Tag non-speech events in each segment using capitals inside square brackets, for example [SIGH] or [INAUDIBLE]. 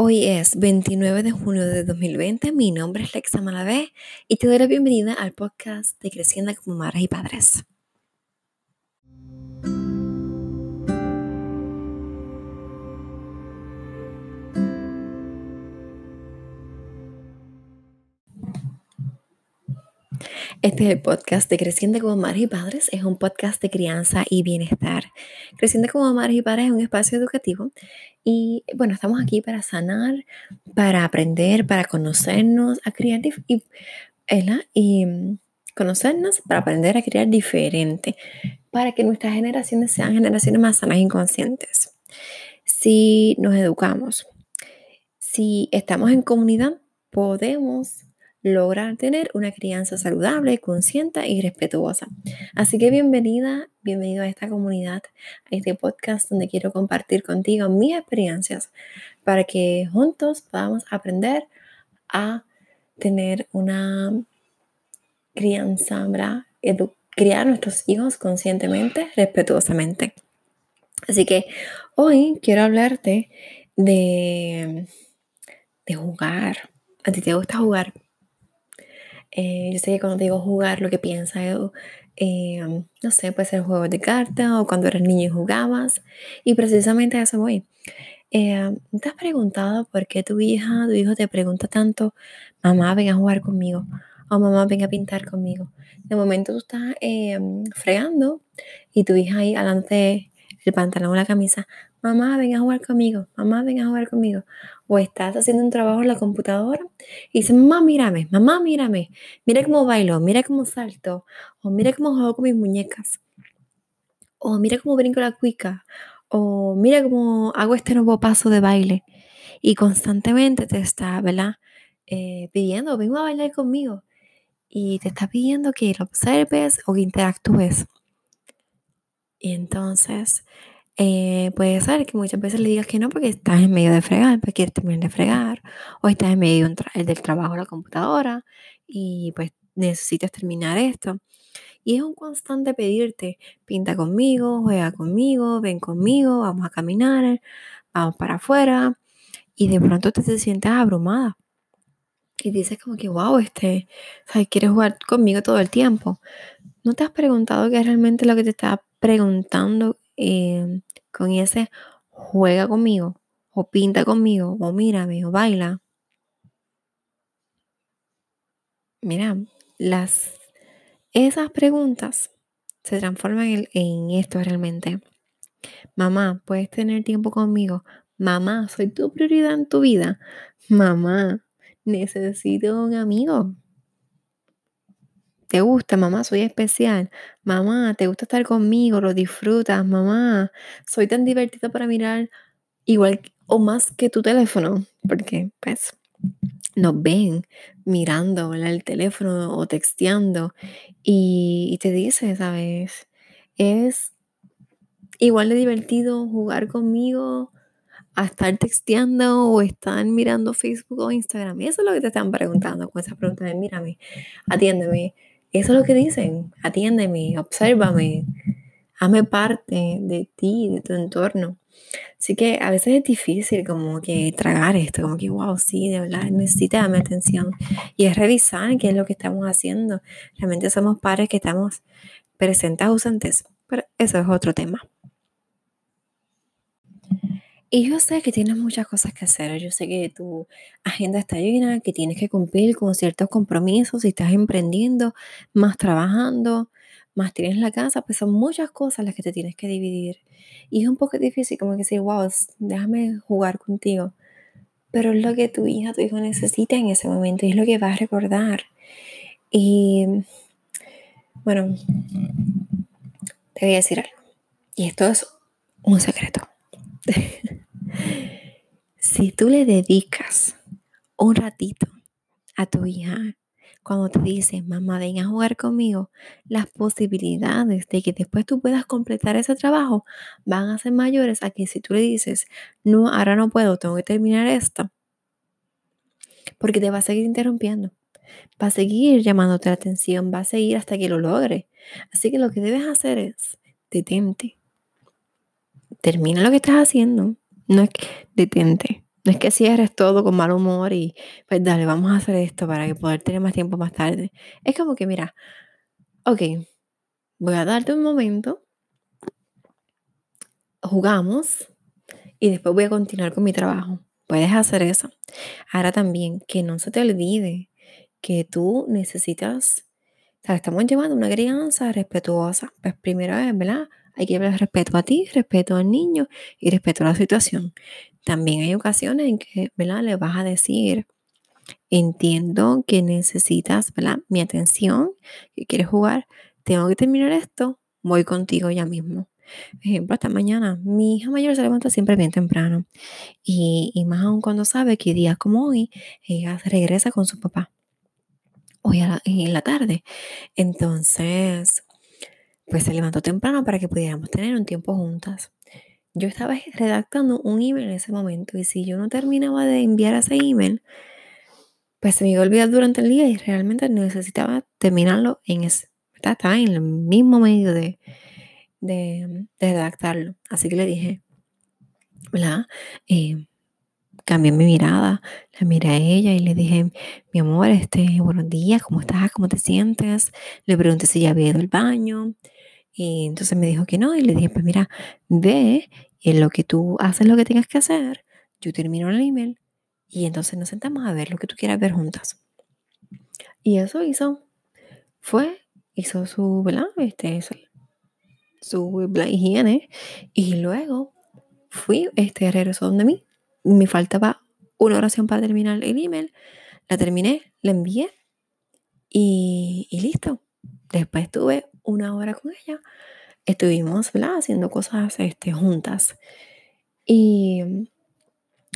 Hoy es 29 de junio de 2020. Mi nombre es Lexa Malavé y te doy la bienvenida al podcast de Creciendo como Madres y Padres. Este es el podcast de Creciendo como Madres y Padres. Es un podcast de crianza y bienestar. Creciendo como Madres y Padres es un espacio educativo y bueno, estamos aquí para sanar, para aprender, para conocernos, a criar y, y mm, conocernos para aprender a criar diferente, para que nuestras generaciones sean generaciones más sanas y conscientes. Si nos educamos, si estamos en comunidad, podemos lograr tener una crianza saludable, consciente y respetuosa. Así que bienvenida, bienvenido a esta comunidad, a este podcast donde quiero compartir contigo mis experiencias para que juntos podamos aprender a tener una crianza, criar a nuestros hijos conscientemente, respetuosamente. Así que hoy quiero hablarte de, de jugar. ¿A ti te gusta jugar? Eh, yo sé que cuando digo jugar, lo que piensas, eh, no sé, puede ser juegos de cartas o cuando eras niño y jugabas. Y precisamente a eso voy. Eh, ¿Te has preguntado por qué tu hija, tu hijo te pregunta tanto, mamá, ven a jugar conmigo? O mamá, ven a pintar conmigo. De momento tú estás fregando y tu hija ahí adelante el pantalón o la camisa, mamá, ven a jugar conmigo, mamá, ven a jugar conmigo. O estás haciendo un trabajo en la computadora y dices, mamá, mírame, mamá, mírame, mira cómo bailo, mira cómo salto, o mira cómo juego con mis muñecas, o mira cómo brinco la cuica, o mira cómo hago este nuevo paso de baile. Y constantemente te está, ¿verdad? Eh, pidiendo, ven a bailar conmigo. Y te está pidiendo que lo observes o que interactúes. Y entonces eh, puede ser que muchas veces le digas que no porque estás en medio de fregar, porque quieres terminar de fregar, o estás en medio del trabajo de la computadora y pues necesitas terminar esto. Y es un constante pedirte, pinta conmigo, juega conmigo, ven conmigo, vamos a caminar, vamos para afuera. Y de pronto te, te sientes abrumada. Y dices como que, wow, este, quieres jugar conmigo todo el tiempo. ¿No te has preguntado qué es realmente lo que te está preguntando eh, con ese juega conmigo, o pinta conmigo, o mírame, o baila. Mira, las, esas preguntas se transforman en, en esto realmente. Mamá, ¿puedes tener tiempo conmigo? Mamá, soy tu prioridad en tu vida. Mamá, necesito un amigo. ¿Te gusta, mamá? Soy especial. Mamá, ¿te gusta estar conmigo? ¿Lo disfrutas? Mamá, soy tan divertida para mirar igual o más que tu teléfono. Porque, pues, nos ven mirando el teléfono o texteando y, te dice, ¿sabes? Es igual de divertido jugar conmigo a estar texteando o estar mirando Facebook o Instagram. Eso es lo que te están preguntando con esas preguntas de mírame, atiéndeme, eso es lo que dicen. Atiéndeme, obsérvame, hazme parte de ti, de tu entorno. Así que a veces es difícil como que tragar esto, como que, wow, sí, de verdad, necesita darme atención. Y es revisar qué es lo que estamos haciendo. Realmente somos padres que estamos presentes ausentes. Pero eso es otro tema. Y yo sé que tienes muchas cosas que hacer, yo sé que tu agenda está llena, que tienes que cumplir con ciertos compromisos, si estás emprendiendo, más trabajando, más tienes la casa, pues son muchas cosas las que te tienes que dividir. Y es un poco difícil como que decir, wow, déjame jugar contigo. Pero es lo que tu hija, tu hijo necesita en ese momento y es lo que va a recordar. Y bueno, te voy a decir algo. Y esto es un secreto. [LAUGHS] si tú le dedicas un ratito a tu hija cuando te dice, mamá, ven a jugar conmigo, las posibilidades de que después tú puedas completar ese trabajo van a ser mayores a que si tú le dices, no, ahora no puedo, tengo que terminar esto, porque te va a seguir interrumpiendo, va a seguir llamándote la atención, va a seguir hasta que lo logre. Así que lo que debes hacer es detente, termina lo que estás haciendo, no es que detente, No es que cierres todo con mal humor y pues dale, vamos a hacer esto para que poder tener más tiempo más tarde. Es como que, mira, ok, voy a darte un momento, jugamos y después voy a continuar con mi trabajo. Puedes hacer eso. Ahora también, que no se te olvide que tú necesitas, o sea, estamos llevando una crianza respetuosa. Pues primero es, ¿verdad? Hay que ver respeto a ti, respeto al niño y respeto a la situación. También hay ocasiones en que, ¿verdad? Le vas a decir, entiendo que necesitas, ¿verdad? Mi atención, que quieres jugar, tengo que terminar esto, voy contigo ya mismo. Ejemplo, hasta mañana. Mi hija mayor se levanta siempre bien temprano. Y, y más aún cuando sabe que días como hoy, ella regresa con su papá. Hoy en la tarde. Entonces, pues se levantó temprano para que pudiéramos tener un tiempo juntas. Yo estaba redactando un email en ese momento y si yo no terminaba de enviar ese email, pues se me iba a olvidar durante el día y realmente necesitaba terminarlo en ese, estaba en el mismo medio de, de, redactarlo. Así que le dije, ¿verdad? Eh, cambié mi mirada, la miré a ella y le dije, mi amor, este, buenos días, ¿cómo estás? ¿Cómo te sientes? Le pregunté si ya había ido al baño. Y entonces me dijo que no. Y le dije, pues mira, ve en lo que tú haces lo que tengas que hacer, yo termino el email y entonces nos sentamos a ver lo que tú quieras ver juntas. Y eso hizo. Fue, hizo su, ¿verdad? Este, su, su la higiene. Y luego fui, este, regresó donde mí. Me faltaba una oración para terminar el email. La terminé, la envié y, y listo. Después estuve una hora con ella estuvimos haciendo cosas este, juntas. Y,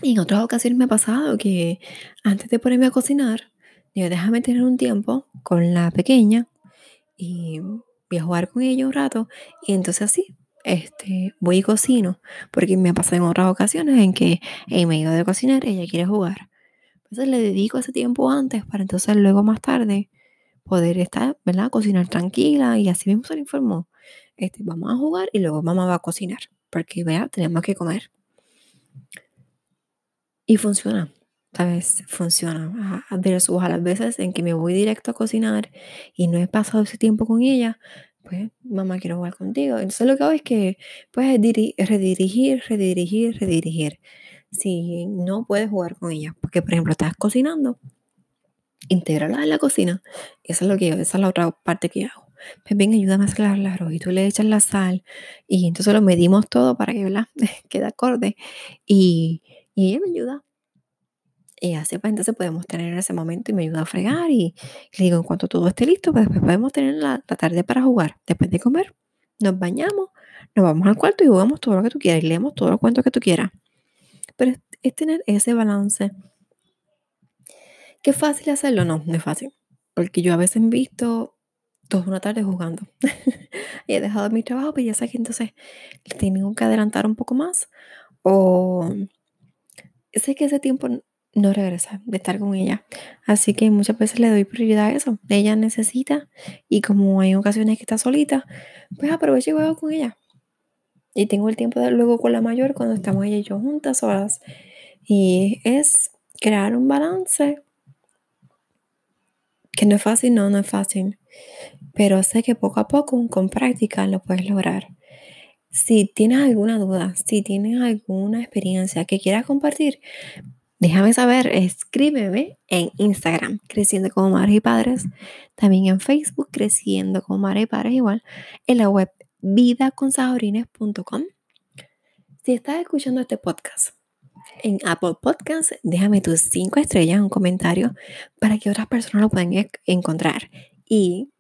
en otras ocasiones me ha pasado que antes de ponerme a cocinar, digo, déjame tener un tiempo con la pequeña y voy a jugar con ella un rato. Y entonces así, este, voy y cocino, porque me ha pasado en otras ocasiones en que en medio de cocinar ella quiere jugar. Entonces le dedico ese tiempo antes para entonces luego más tarde poder estar, ¿verdad? Cocinar tranquila y así mismo se le informó. Este, vamos a jugar y luego mamá va a cocinar, porque vea, tenemos que comer. Y funciona, ¿sabes? Funciona. A, a las veces en que me voy directo a cocinar y no he pasado ese tiempo con ella, pues mamá quiero jugar contigo. Entonces lo que hago es que puedes redirigir, redirigir, redirigir. Si no puedes jugar con ella, porque por ejemplo estás cocinando, intégrala en la cocina. Eso es lo que yo, esa es la otra parte que hago pues ven, ayúdame a mezclar el arroz y tú le echas la sal y entonces lo medimos todo para que [LAUGHS] quede acorde y, y ella me ayuda. Y así pues entonces podemos tener ese momento y me ayuda a fregar y, le digo, en cuanto todo esté listo, pues después podemos tener la, tarde para jugar. Después de comer, nos bañamos, nos vamos al cuarto y jugamos todo lo que tú quieras y leemos todos los cuentos que tú quieras. Pero es, tener ese balance. ¿Qué fácil hacerlo? No, no es fácil. Porque yo a veces he visto toda una tarde jugando. [LAUGHS] y he dejado mi trabajo, pero ya sé que entonces tengo que adelantar un poco más. O sé que ese tiempo no regresa de estar con ella. Así que muchas veces le doy prioridad a eso. Ella necesita y como hay ocasiones que está solita, pues aprovecho y juego con ella. Y tengo el tiempo de luego con la mayor cuando estamos ella y yo juntas solas. Y es crear un balance que no es fácil, no, no es fácil pero sé que poco a poco, con práctica, lo puedes lograr. Si tienes alguna duda, si tienes alguna experiencia que quieras compartir, déjame saber, escríbeme en Instagram, Creciendo como Madres y Padres, también en Facebook, Creciendo como Madres y Padres igual, en la web vidaconsajorines.com. Si estás escuchando este podcast en Apple Podcasts, déjame tus cinco estrellas, un comentario para que otras personas lo puedan encontrar. Y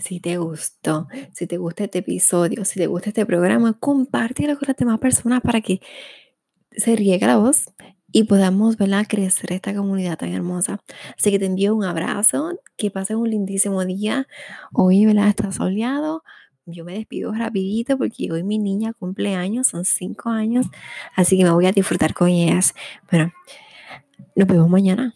si te gustó, si te gusta este episodio, si te gusta este programa, compártelo con las demás personas para que se riegue la voz y podamos ¿verdad? crecer esta comunidad tan hermosa. Así que te envío un abrazo, que pases un lindísimo día. Hoy ¿verdad? está soleado. Yo me despido rapidito porque hoy mi niña cumple años, son cinco años, así que me voy a disfrutar con ellas. Bueno, nos vemos mañana.